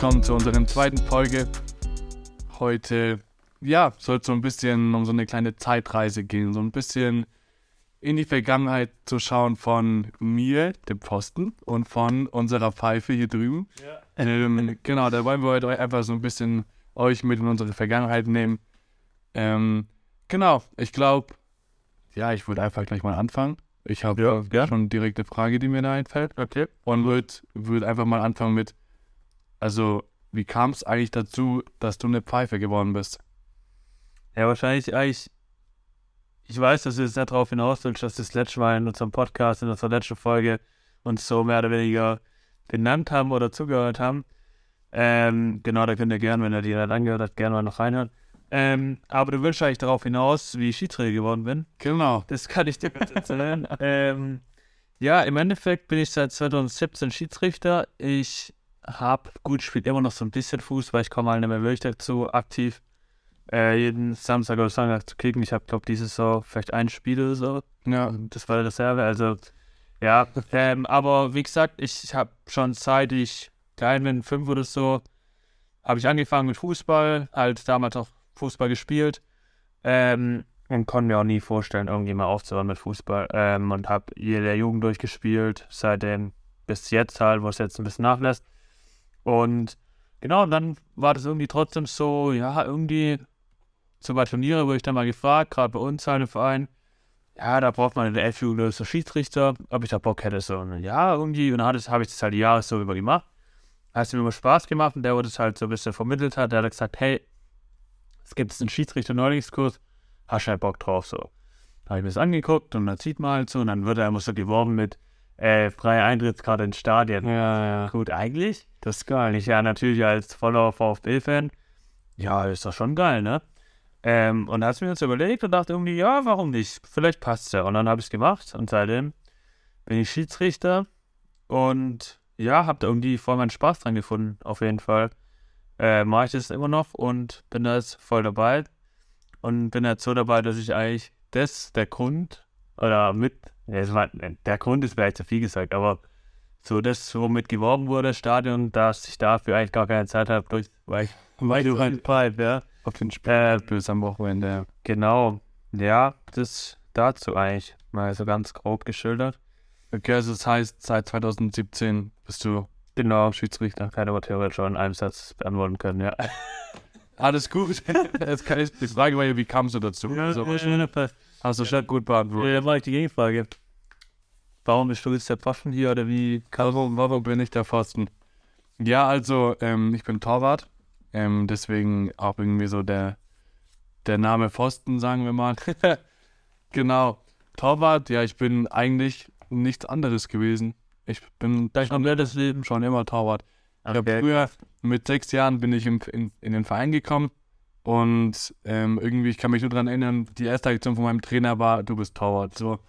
willkommen zu unserer zweiten Folge. Heute, ja, soll es so ein bisschen um so eine kleine Zeitreise gehen, so ein bisschen in die Vergangenheit zu schauen von mir, dem Pfosten, und von unserer Pfeife hier drüben. Ja. Ähm, genau, da wollen wir heute einfach so ein bisschen euch mit in unsere Vergangenheit nehmen. Ähm, genau, ich glaube, ja, ich würde einfach gleich mal anfangen. Ich habe ja, ja. schon direkt eine Frage, die mir da einfällt. Okay. Und würde würd einfach mal anfangen mit, also, wie kam es eigentlich dazu, dass du eine Pfeife geworden bist? Ja, wahrscheinlich eigentlich ich weiß, dass du jetzt nicht darauf hinaus willst, dass das letzte Mal in unserem Podcast, in unserer letzten Folge uns so mehr oder weniger genannt haben oder zugehört haben. Ähm, genau, da könnt ihr gerne, wenn ihr die nicht angehört habt, gerne mal noch reinhören. Ähm, aber du willst eigentlich darauf hinaus, wie ich Schiedsrichter geworden bin. Genau. Das kann ich dir kurz erzählen. ähm, ja, im Endeffekt bin ich seit 2017 Schiedsrichter. Ich habe, gut, spielt immer noch so ein bisschen Fuß, weil ich komme halt nicht mehr wirklich dazu aktiv äh, jeden Samstag oder Sonntag zu kicken. Ich habe, glaube dieses Jahr vielleicht ein Spiel oder so. Ja. Das war der Reserve. Also, ja. ähm, aber wie gesagt, ich habe schon seit ich klein bin, fünf oder so, habe ich angefangen mit Fußball. Halt damals auch Fußball gespielt. Ähm, und konnte mir auch nie vorstellen, irgendwie mal aufzuhören mit Fußball. Ähm, und habe jede Jugend durchgespielt, seitdem bis jetzt halt, wo es jetzt ein bisschen nachlässt. Und genau, dann war das irgendwie trotzdem so, ja, irgendwie so bei Turniere wurde ich dann mal gefragt, gerade bei uns halt im Verein, ja, da braucht man in der Elf-Jugend so Schiedsrichter, ob ich da Bock hätte. So, und ja, irgendwie, und dann habe ich das halt die Jahre so über gemacht. Hat mir immer Spaß gemacht und der, der das halt so ein bisschen vermittelt hat, der hat gesagt, hey, es gibt einen Schiedsrichter-Neulingskurs, hast du halt Bock drauf, so. Da habe ich mir das angeguckt und dann sieht man halt so und dann wird er immer so geworben mit, äh, freie Eintrittskarte ins Stadion. Ja, ja. Gut, eigentlich, das ist geil. Ich ja natürlich als voller VfB-Fan, ja, ist doch schon geil, ne? Ähm, und da hast du mir jetzt überlegt und dachte irgendwie, ja, warum nicht? Vielleicht passt ja. Und dann habe ich es gemacht und seitdem bin ich Schiedsrichter und ja, habe da irgendwie voll meinen Spaß dran gefunden, auf jeden Fall. Äh, Mache ich das immer noch und bin da jetzt voll dabei. Und bin jetzt so dabei, dass ich eigentlich das, der Grund, oder mit, der Grund ist vielleicht zu viel gesagt, aber so das, womit geworben wurde, Stadion, dass ich dafür eigentlich gar keine Zeit habe, weil ich, weil du halt Pipe, ja auf den Spielplatz äh, am Wochenende. Genau. Ja, das dazu eigentlich mal so ganz grob geschildert. Okay, also das heißt, seit 2017 bist du genau Schiedsrichter. Keine aber theoretisch schon in einem Satz beantworten können, ja. Alles gut. Jetzt kann ich, die Frage war ja, wie kamst du dazu? Ja, also, ja, hast du schon gut beantwortet. Ja, mache ich die Gegenfrage. Warum bist du jetzt der Pfosten hier oder wie? Warum, warum bin ich der Pfosten? Ja, also ähm, ich bin Torwart ähm, deswegen auch irgendwie so der, der Name Pfosten, sagen wir mal. genau. Torwart, ja, ich bin eigentlich nichts anderes gewesen. Ich bin schon das Leben schon immer Torwart. Okay. Ich früher mit sechs Jahren bin ich in, in, in den Verein gekommen und ähm, irgendwie, ich kann mich nur daran erinnern, die erste Aktion von meinem Trainer war, du bist Torwart. So,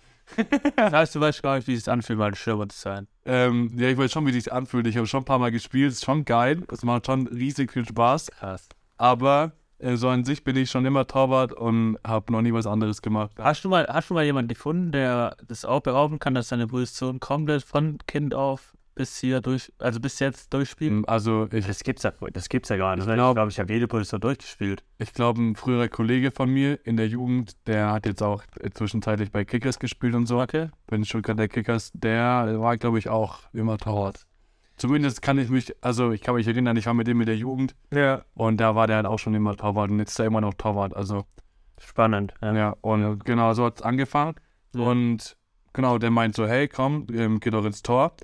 das heißt, du weißt gar nicht, wie es anfühlt, mal ein Stürmer zu sein. Ähm, ja, ich weiß schon, wie es sich anfühlt. Ich habe schon ein paar Mal gespielt. Ist schon geil. Es macht schon riesig viel Spaß. Krass. Aber äh, so an sich bin ich schon immer Torwart und habe noch nie was anderes gemacht. Hast du mal, hast du mal jemanden gefunden, der das auch berauben kann, dass seine Position komplett von Kind auf bis hier durch, also bis jetzt durchspielen? Also ich, das gibt's ja, das gibt's ja gar nicht. Ich glaube, glaub, ich habe jede Position durchgespielt. Ich glaube, ein früherer Kollege von mir in der Jugend, der hat jetzt auch zwischenzeitlich bei Kickers gespielt und so. Okay. Bin schon gerade der Kickers, der war, glaube ich, auch immer Torwart. Zumindest kann ich mich, also ich kann mich erinnern, ich war mit dem in der Jugend. Ja. Und da war der halt auch schon immer Torwart und jetzt ist er immer noch Torwart. Also spannend. Ja, ja und genau so hat es angefangen. Ja. Und genau, der meint so, hey, komm, ähm, geh doch ins Tor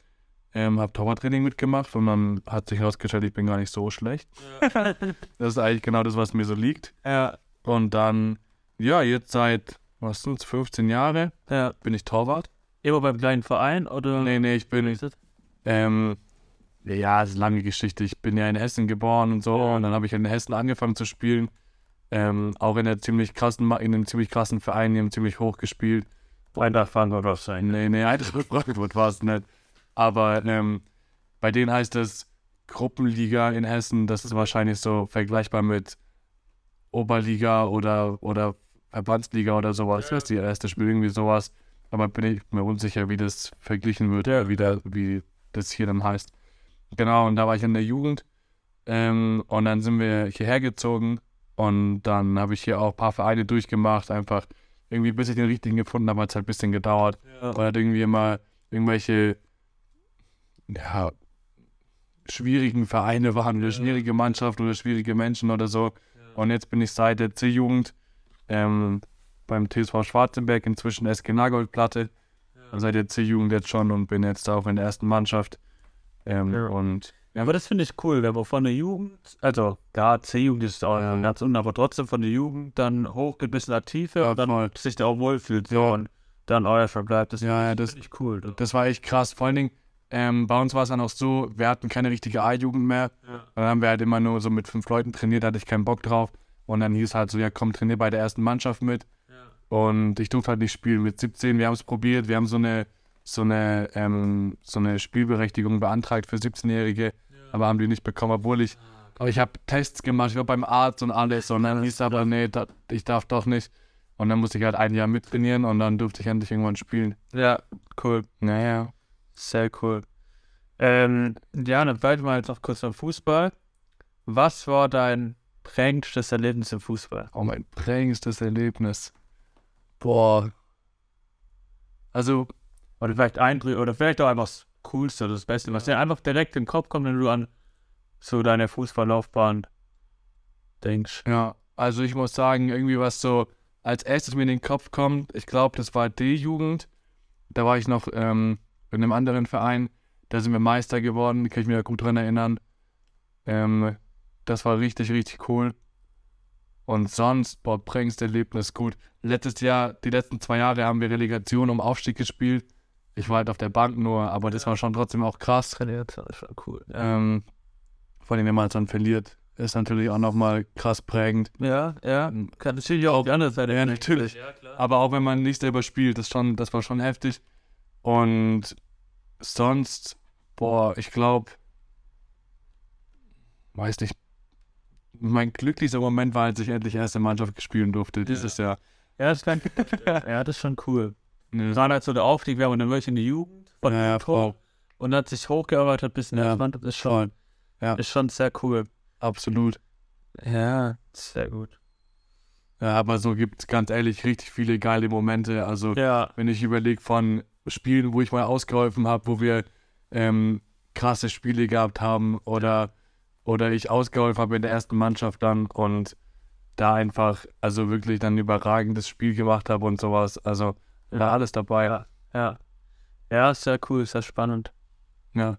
ähm, habe Torwarttraining mitgemacht und dann hat sich herausgestellt, ich bin gar nicht so schlecht. Ja. das ist eigentlich genau das, was mir so liegt. Ja. Und dann, ja, jetzt seit, was sind es, 15 Jahre ja. bin ich Torwart. Immer beim kleinen Verein oder? Nee, nee, ich bin, ähm, ja, es ist eine lange Geschichte. Ich bin ja in Hessen geboren und so und dann habe ich in Hessen angefangen zu spielen. Ähm, auch in, einer ziemlich krassen, in einem ziemlich krassen Verein, die haben ziemlich hoch gespielt. Eintracht Frankfurt war es sein. Nee, nee, Eintracht Frankfurt war es nicht. Aber ähm, bei denen heißt es Gruppenliga in Hessen. Das ist wahrscheinlich so vergleichbar mit Oberliga oder, oder Verbandsliga oder sowas. Ja. Das ist die erste Spiel, irgendwie sowas. Aber bin ich mir unsicher, wie das verglichen wird, ja. wie, der, wie das hier dann heißt. Genau, und da war ich in der Jugend. Ähm, und dann sind wir hierher gezogen und dann habe ich hier auch ein paar Vereine durchgemacht, einfach irgendwie bis ich den richtigen gefunden habe, hat es halt ein bisschen gedauert. Ja. Weil halt irgendwie immer irgendwelche, ja, schwierigen Vereine waren oder Ja. schwierige Mannschaften oder schwierige Menschen oder so. Und jetzt bin ich seit der C-Jugend ähm, beim TSV Schwarzenberg, inzwischen SG Nagoldplatte. Und seit der C-Jugend jetzt schon und bin jetzt auch in der ersten Mannschaft. Ähm, Ja. Und Ja, aber das finde ich cool, wenn man von der Jugend, also ja, C-Jugend ist auch Ja. ganz unten, aber trotzdem von der Jugend dann hochgeht bis in der Tiefe Ja, und dann voll. sich da auch wohlfühlt Ja. und dann euer verbleibt. Das ja, ja, das, finde ich cool. das war echt krass. Vor allen Dingen, ähm, bei uns war es dann auch so, wir hatten keine richtige A-Jugend mehr. ja. Dann haben wir halt immer nur so mit fünf Leuten trainiert, da hatte ich keinen Bock drauf. Und dann hieß halt so, ja komm, trainier bei der ersten Mannschaft mit. Und ich durfte halt nicht spielen mit 17. Wir haben es probiert, wir haben so eine, so eine, ähm, so eine Spielberechtigung beantragt für 17-Jährige, aber haben die nicht bekommen, obwohl ich, aber ich habe Tests gemacht, ich war beim Arzt und alles und dann hieß aber, nee, da, ich darf doch nicht. Und dann musste ich halt ein Jahr mittrainieren und dann durfte ich endlich irgendwann spielen. ja, cool. Naja. Sehr cool. Ähm, ja, dann bleiben wir jetzt noch kurz beim Fußball. Was war dein prägendstes Erlebnis im Fußball? Oh, mein prägendstes Erlebnis. Boah. Also, Oder vielleicht Eindrücke, oder vielleicht auch einfach das Coolste oder das Beste, was dir einfach direkt in den Kopf kommt, wenn du an so deine Fußballlaufbahn denkst. Ja, also ich muss sagen, irgendwie was so als erstes mir in den Kopf kommt, ich glaube, das war D-Jugend. Da war ich noch ähm, in einem anderen Verein. Da sind wir Meister geworden, kann ich mich da gut dran erinnern. Ähm, das war richtig, richtig cool. Und sonst, boah, prägendes Erlebnis, gut. Letztes Jahr, die letzten zwei Jahre haben wir Relegation um Aufstieg gespielt. Ich war halt auf der Bank nur, aber das war schon trotzdem auch krass. Trainiert, das war cool. Ähm, vor allem, wenn man es dann verliert, ist natürlich auch nochmal krass prägend. Ja, ja. Kann natürlich auch auf die andere Seite. Ja, natürlich. Ja, klar. Aber auch wenn man nicht selber spielt, das, schon, das war schon heftig. Und sonst, boah, ich glaube, weiß nicht, mein glücklichster Moment war, als ich endlich erste Mannschaft spielen durfte dieses Jahr. Ja, das, kann, ja, das ist schon cool. Ne, Gerade als so der Aufstieg, wir haben dann wirklich in die Jugend ja, ja, voll, und hat sich hochgearbeitet bis in Ja. Mannschaft. Ist schon, Ja. ist schon sehr cool. absolut. Ja, sehr gut. Ja, aber so gibt es ganz ehrlich richtig viele geile Momente. Also, Ja, wenn ich überlege von Spielen, wo ich mal ausgeholfen habe, wo wir ähm, krasse Spiele gehabt haben oder, oder ich ausgeholfen habe in der ersten Mannschaft dann und da einfach, also wirklich dann ein überragendes Spiel gemacht habe und sowas. Also war alles dabei. Ja. ja. Ja, sehr cool, sehr spannend. ja.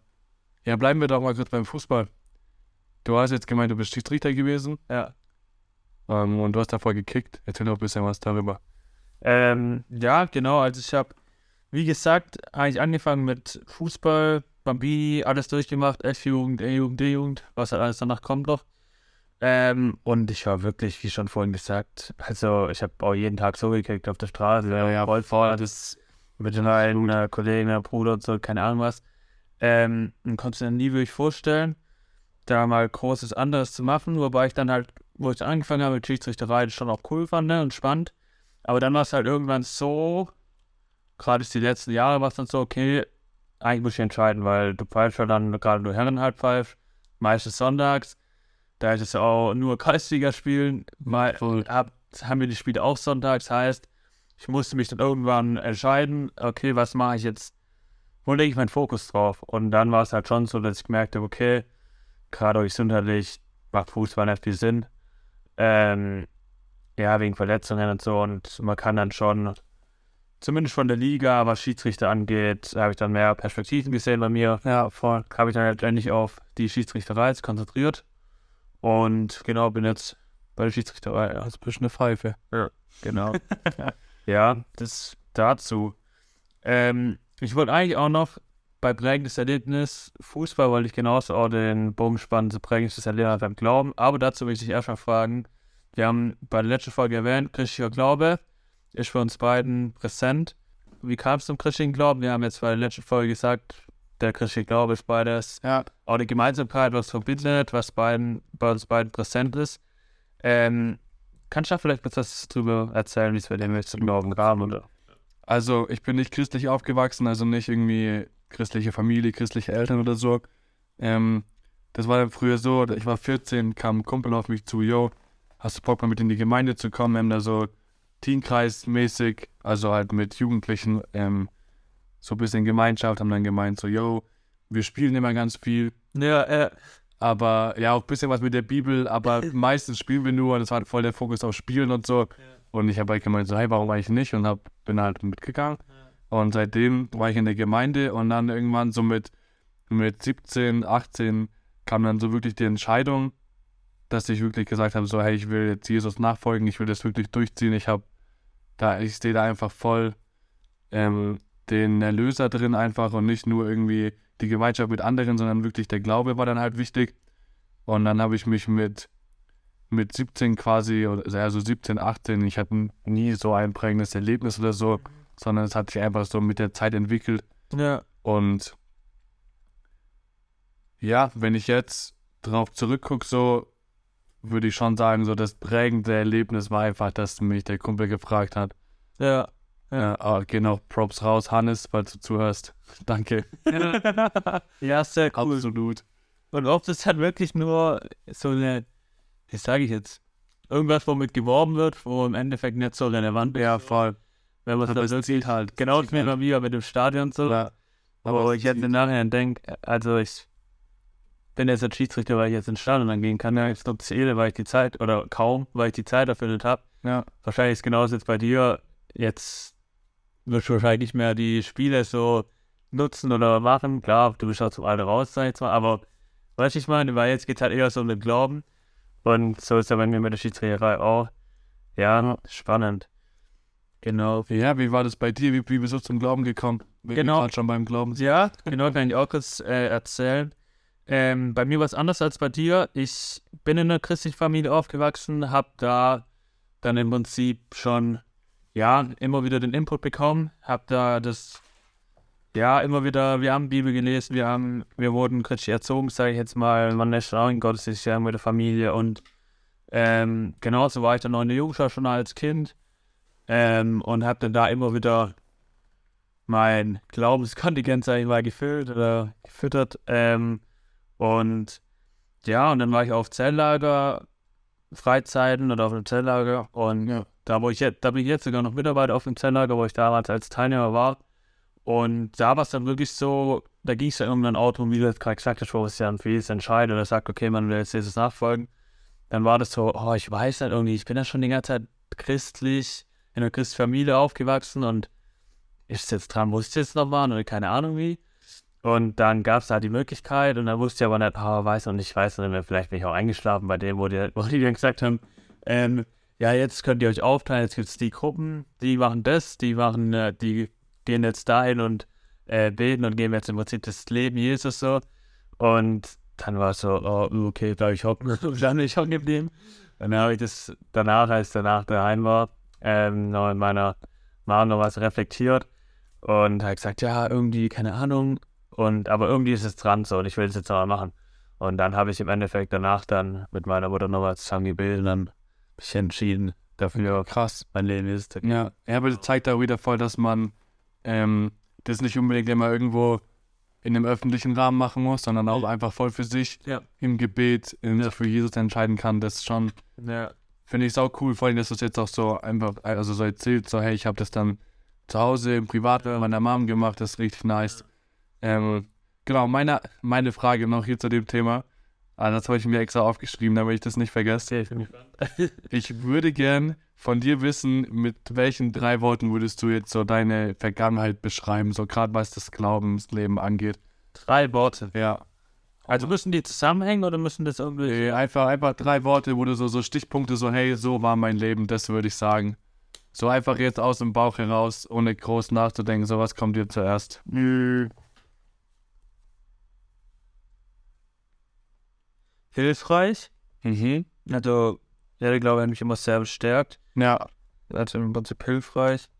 Ja, bleiben wir doch mal kurz beim Fußball. Du hast jetzt gemeint, du bist Schiedsrichter gewesen Ja. ähm, und du hast davor gekickt. Erzähl doch ein bisschen was darüber. Ähm, ja, genau. Also ich habe, wie gesagt, eigentlich angefangen mit Fußball, Bambini, alles durchgemacht, F-Jugend, E-Jugend, D-Jugend, was halt alles danach kommt noch. Ähm, und ich war wirklich, wie schon vorhin gesagt, also ich habe auch jeden Tag so gekickt auf der Straße, Ja, ja, voll voll, das mit den einen äh, Kollegen, äh, Bruder und so, keine Ahnung was. Ähm, und konnte mir nie wirklich vorstellen, da mal großes anderes zu machen, wobei ich dann halt, wo ich angefangen habe mit Schiedsrichterei, das schon auch cool fand ne, und spannend. Aber dann war es halt irgendwann so, gerade die letzten Jahre war es dann so, okay, eigentlich muss ich entscheiden, weil du pfeifst ja dann gerade nur Herren halt pfeifst, meistens sonntags. Da ist es ja auch nur Kreisliga spielen, mal hab, haben wir die Spiele auch sonntags, heißt, ich musste mich dann irgendwann entscheiden, okay, was mache ich jetzt, wo lege ich meinen Fokus drauf? Und dann war es halt schon so, dass ich gemerkt habe, okay, gerade gesundheitlich macht Fußball nicht viel Sinn. Ähm, ja, wegen Verletzungen und so. Und man kann dann schon, zumindest von der Liga, was Schiedsrichter angeht, habe ich dann mehr Perspektiven gesehen bei mir. Ja, voll. Habe ich dann letztendlich auf die Schiedsrichterei jetzt konzentriert. Und genau, bin jetzt bei der Schiedsrichterei. Ja, Also bist eine Pfeife. genau. ja, das dazu. Ähm, ich wollte eigentlich auch noch bei prägendes Erlebnis Fußball, wollte ich genauso auch den Bogen spannen zu prägendes Erlebnis beim Glauben. Aber dazu möchte ich erstmal fragen, wir haben bei der letzten Folge erwähnt, christlicher Glaube ist für uns beiden präsent. Wie kam es zum christlichen Glauben? Wir haben jetzt bei der letzten Folge gesagt, der christliche Glaube ist beides Ja. auch die Gemeinsamkeit, was verbindet, was beiden, bei uns beiden präsent ist. Ähm, kannst du da vielleicht etwas drüber erzählen, wie es bei dem zum Glauben kam? Oder? Also, ich bin nicht christlich aufgewachsen, also nicht irgendwie christliche Familie, christliche Eltern oder so. Ähm, das war dann früher so, ich war 14, kam ein Kumpel auf mich zu, yo, hast du Bock mal mit in die Gemeinde zu kommen? Wir haben da so Teenkreis-mäßig, also halt mit Jugendlichen, ähm, so ein bisschen Gemeinschaft, haben dann gemeint, so, yo, wir spielen immer ganz viel, Ja, äh, aber ja, auch ein bisschen was mit der Bibel, aber meistens spielen wir nur und es war halt voll der Fokus auf Spielen und so. Und ich habe halt gemeint, so, hey, warum eigentlich nicht? Und hab, bin halt mitgegangen. Und seitdem war ich in der Gemeinde und dann irgendwann so mit, mit 17, 18 kam dann so wirklich die Entscheidung, dass ich wirklich gesagt habe, so, hey, ich will jetzt Jesus nachfolgen, ich will das wirklich durchziehen. Ich habe da, ich sehe da einfach voll ähm, den Erlöser drin einfach und nicht nur irgendwie die Gemeinschaft mit anderen, sondern wirklich der Glaube war dann halt wichtig. Und dann habe ich mich mit, mit 17 quasi, also 17, 18, ich hatte nie so ein prägendes Erlebnis oder so, sondern es hat sich einfach so mit der Zeit entwickelt. ja, Und ja, wenn ich jetzt drauf zurückgucke, so würde ich schon sagen, so das prägende Erlebnis war einfach, dass mich der Kumpel gefragt hat. ja. Ja, aber geh noch Props raus, Hannes, falls du zuhörst. Danke. ja, sehr cool. Absolut. Und oft ist halt wirklich nur so eine, wie sage ich jetzt, irgendwas, womit geworben wird, wo im Endeffekt nicht so relevant ist. Ja, voll. Wenn man es Aber dann wirklich, halt. genau das zählt mit mir mit dem Stadion so. Ja. Aber wo es ich jetzt im zählt. Nachhinein denke, also ich bin jetzt ein Schiedsrichter, weil ich jetzt ins Stadion dann gehen kann. Ja, ich glaube, zähle, weil ich die Zeit, oder kaum, weil ich die Zeit dafür nicht habe. Ja, Wahrscheinlich ist genauso jetzt bei dir. Jetzt wirst du wahrscheinlich nicht mehr die Spiele so nutzen oder machen. Klar, du bist auch zum Alter raus, sag ich jetzt mal. Aber weißt du, ich meine, weil jetzt geht halt eher so um den Glauben. Und so ist ja bei mir mit der Schiedsrichterei auch. Ja, spannend. Genau. ja wie war das bei dir? Wie, wie bist du zum Glauben gekommen? Wir Genau. schon beim Glauben. Ja, genau, kann ich auch kurz äh, erzählen. Ähm, bei mir war es anders als bei dir. Ich bin in einer christlichen Familie aufgewachsen, habe da dann im Prinzip schon, ja, immer wieder den Input bekommen, habe da das, ja, immer wieder, wir haben Bibel gelesen, wir haben, wir wurden christlich erzogen, sage ich jetzt mal, man lässt auch in Gottesdienst ja mit der Familie und ähm, genauso war ich dann noch in der Jugendschule schon als Kind ähm, und habe dann da immer wieder mein Glaubenskontingent, sag ich mal, gefüllt oder gefüttert. Ähm, und ja, und dann war ich auf Zelllager, Freizeiten oder auf einem Zelllager. Und Ja. da, wo ich jetzt, da bin ich jetzt sogar noch Mitarbeiter auf dem Zelllager, wo ich damals als Teilnehmer war. Und da war es dann wirklich so, da ging es ja um ein Auto, und wie du jetzt gerade gesagt hast, wo es ja ein vieles entscheidet oder sagt, okay, man will jetzt Jesus nachfolgen. Dann war das so, oh, ich weiß nicht irgendwie, ich bin ja schon die ganze Zeit christlich, in einer christlichen Familie aufgewachsen und ist jetzt dran, muss ich jetzt noch machen oder keine Ahnung wie. Und dann gab es da die Möglichkeit und dann wusste ich aber nicht, ah, weiß und ich weiß nicht mehr, vielleicht bin ich auch eingeschlafen bei dem, wo die, wo die dann gesagt haben, ähm, ja, jetzt könnt ihr euch aufteilen, jetzt gibt es die Gruppen, die machen das, die machen, äh, die gehen jetzt dahin und äh, beten und geben jetzt im Prinzip das Leben Jesus so. Und dann war es so, oh, okay, bleib ich hocken. Und dann bin ich hocken geblieben. Dann habe ich das danach, als ich danach daheim war, ähm, noch in meiner Mama noch was reflektiert und habe gesagt, ja, irgendwie, keine Ahnung. Und aber irgendwie ist es dran so und ich will es jetzt mal machen. Und dann habe ich im Endeffekt danach dann mit meiner Mutter noch mal zusammen gebildet und dann mich entschieden dafür, Krass. mein Leben ist. Ja, ja, aber das zeigt auch wieder voll, dass man ähm, das nicht unbedingt immer irgendwo in einem öffentlichen Rahmen machen muss, sondern auch einfach voll für sich Ja. im Gebet ähm, Ja. für Jesus entscheiden kann. Das ist schon, Ja. finde ich sau cool, vor allem, dass du es jetzt auch so einfach, also so erzählt, so hey, ich habe das dann zu Hause im Privat mit meiner Mom gemacht, das ist richtig nice. Ähm, genau, meine, meine Frage noch hier zu dem Thema, ah, das habe ich mir extra aufgeschrieben, damit ich das nicht vergesse. Ich bin. Ich würde gern von dir wissen, mit welchen drei Worten würdest du jetzt so deine Vergangenheit beschreiben, so gerade was das Glaubensleben angeht. Drei Worte. Ja. Also müssen die zusammenhängen oder müssen das irgendwie. Äh, Einfach, einfach drei Worte, wo du so, so Stichpunkte, so hey, so war mein Leben, das würde ich sagen. So einfach jetzt aus dem Bauch heraus, ohne groß nachzudenken, so was kommt dir zuerst. Nö. Hilfreich. Mhm. Also, ich glaube, er hat mich immer sehr bestärkt. Ja, Also im Prinzip hilfreich.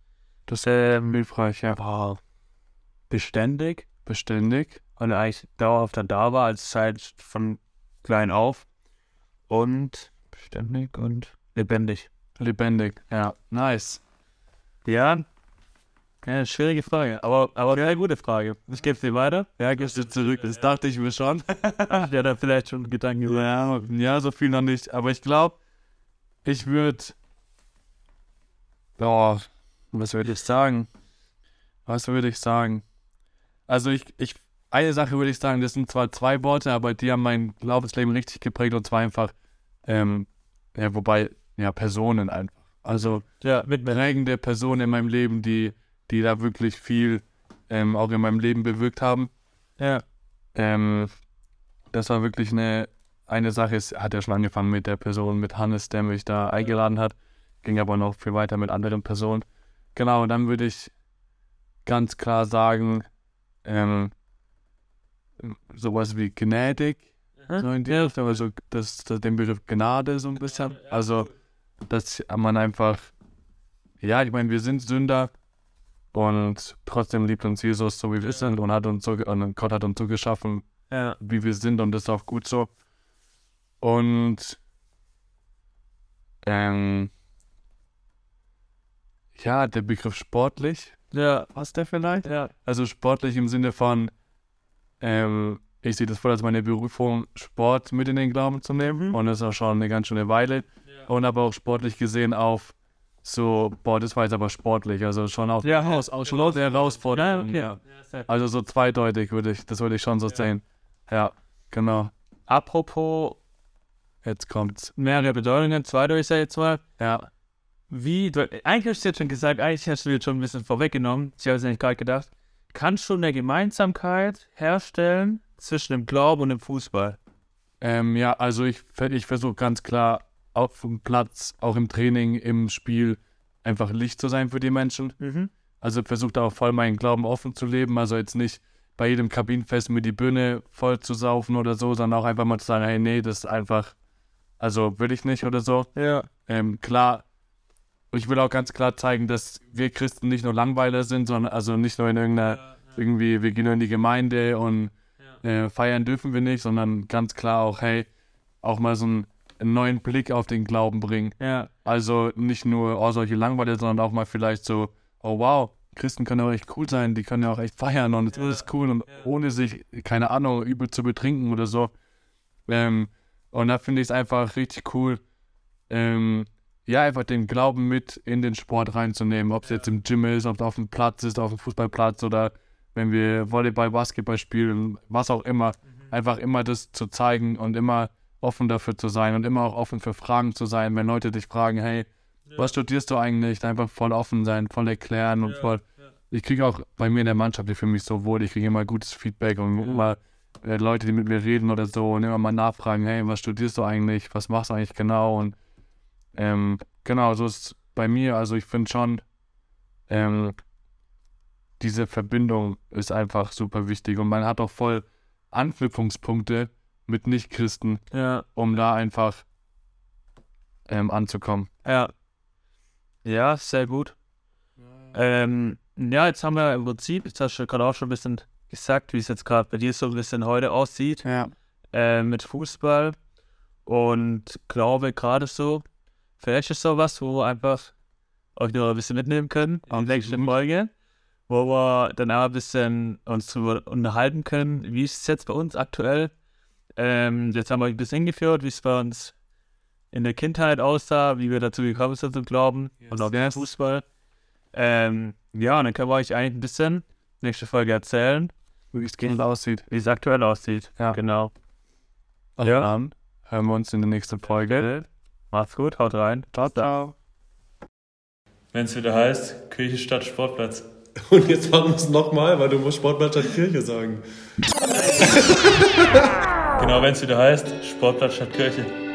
das ist Ähm, hilfreich, ja. war beständig. Beständig. Und eigentlich dauerhaft da war, als Zeit von klein auf. Und beständig und lebendig. Lebendig. Ja, nice. Ja. Ja, schwierige Frage, aber, aber eine gute Frage. Ich gebe sie weiter. Ja, gehst du zurück. Das dachte ich mir schon. ja, da vielleicht schon Gedanken über. Ja, ja, so viel noch nicht. Aber ich glaube, ich würde. Oh, was würde ich sagen? Was würde ich sagen? Also ich, ich, eine Sache würde ich sagen, das sind zwar zwei Worte, aber die haben mein Glaubensleben richtig geprägt und zwar einfach, ähm, ja, wobei, ja, Personen einfach. Also Ja, mit prägende Personen in meinem Leben, die, die da wirklich viel ähm, auch in meinem Leben bewirkt haben. Ja. Ähm, das war wirklich eine, eine Sache. Es hat ja schon angefangen mit der Person, mit Hannes, der mich da eingeladen hat. Ging aber noch viel weiter mit anderen Personen. Genau, und dann würde ich ganz klar sagen, ähm, sowas wie gnädig, so in die. Richtung, also das, das, den Begriff Gnade so ein bisschen. Also, dass man einfach, ja, ich meine, wir sind Sünder und trotzdem liebt uns Jesus so wie wir sind und hat uns so, und Gott hat uns so geschaffen, Ja. wie wir sind und das ist auch gut so. Und ähm, ja, der Begriff sportlich, Ja. passt der vielleicht? Ja. Also sportlich im Sinne von, ähm, ich sehe das voll als meine Berufung, Sport mit in den Glauben zu nehmen. Mhm. Und das ist auch schon eine ganz schöne Weile. Und aber auch sportlich gesehen auf so, boah, das war jetzt aber sportlich. Also schon auch, Ja, aus, aus, schon der Herausforderung. okay. ja. Also so zweideutig würde ich, das würde ich schon so sehen. Ja, genau. Apropos Jetzt kommt's. mehrere Bedeutungen, zweideutig sag ich jetzt mal. Ja. Wie, du, eigentlich hast du jetzt schon gesagt, eigentlich hast du jetzt schon ein bisschen vorweggenommen. Ich habe es nicht gerade gedacht. Kannst du eine Gemeinsamkeit herstellen zwischen dem Glauben und dem Fußball? Ähm, ja, also ich, ich versuche ganz klar auf dem Platz, auch im Training, im Spiel, einfach Licht zu sein für die Menschen. Mhm. Also versuche da auch voll meinen Glauben offen zu leben. Also jetzt nicht bei jedem Kabinenfest mir die Bühne voll zu saufen oder so, sondern auch einfach mal zu sagen, hey, nee, das ist einfach, also will ich nicht oder so. Ja. Ähm, klar, ich will auch ganz klar zeigen, dass wir Christen nicht nur Langweiler sind, sondern also nicht nur in irgendeiner, irgendwie, wir gehen nur in die Gemeinde und äh, feiern dürfen wir nicht, sondern ganz klar auch, hey, auch mal so einen, einen neuen Blick auf den Glauben bringen. Ja. Also nicht nur oh, solche Langweiler, sondern auch mal vielleicht so, oh wow, Christen können auch echt cool sein, die können ja auch echt feiern und das ist cool und ohne sich, keine Ahnung, übel zu betrinken oder so. Ähm, und da finde ich es einfach richtig cool, ähm, ja, einfach den Glauben mit in den Sport reinzunehmen, ob es jetzt im Gym ist, ob es auf dem Platz ist, auf dem Fußballplatz oder wenn wir Volleyball, Basketball spielen, was auch immer. Einfach immer das zu zeigen und immer offen dafür zu sein und immer auch offen für Fragen zu sein, wenn Leute dich fragen, hey, was studierst du eigentlich? Einfach voll offen sein, voll erklären und voll. Ich kriege auch bei mir in der Mannschaft, ich fühle mich so wohl, ich kriege immer gutes Feedback und immer äh, Leute, die mit mir reden oder so und immer mal nachfragen, hey, was studierst du eigentlich? Was machst du eigentlich genau? Und ähm, genau, so ist es bei mir. Also ich finde schon, ähm, diese Verbindung ist einfach super wichtig und man hat auch voll Anknüpfungspunkte mit Nichtchristen, Ja. um da einfach ähm, anzukommen. Ja. Ja, sehr gut. Ähm, ja, jetzt haben wir im Prinzip, jetzt hast du gerade auch schon ein bisschen gesagt, wie es jetzt gerade bei dir so ein bisschen heute aussieht Ja. äh, mit Fußball und glaube gerade so, vielleicht ist sowas, wo wir einfach euch noch ein bisschen mitnehmen können in der nächsten Folge, wo wir dann auch ein bisschen uns drüber unterhalten können, wie ist es jetzt bei uns aktuell. Ähm, jetzt haben wir euch ein bisschen hingeführt, wie es bei uns in der Kindheit aussah, wie wir dazu gekommen sind zu glauben und auch Yes. den Fußball. Ähm, ja, und dann können wir euch eigentlich ein bisschen nächste Folge erzählen, Wie es generell aussieht. wie es aktuell aussieht. Ja. Genau. Und Ja. dann hören wir uns in der nächsten Folge. Macht's gut, haut rein. Ciao, ciao. Wenn es wieder heißt, Kirche statt Sportplatz. Und jetzt machen wir es nochmal, weil du musst Sportplatz statt Kirche sagen. Genau, wenn es wieder heißt, Sportplatz statt Kirche.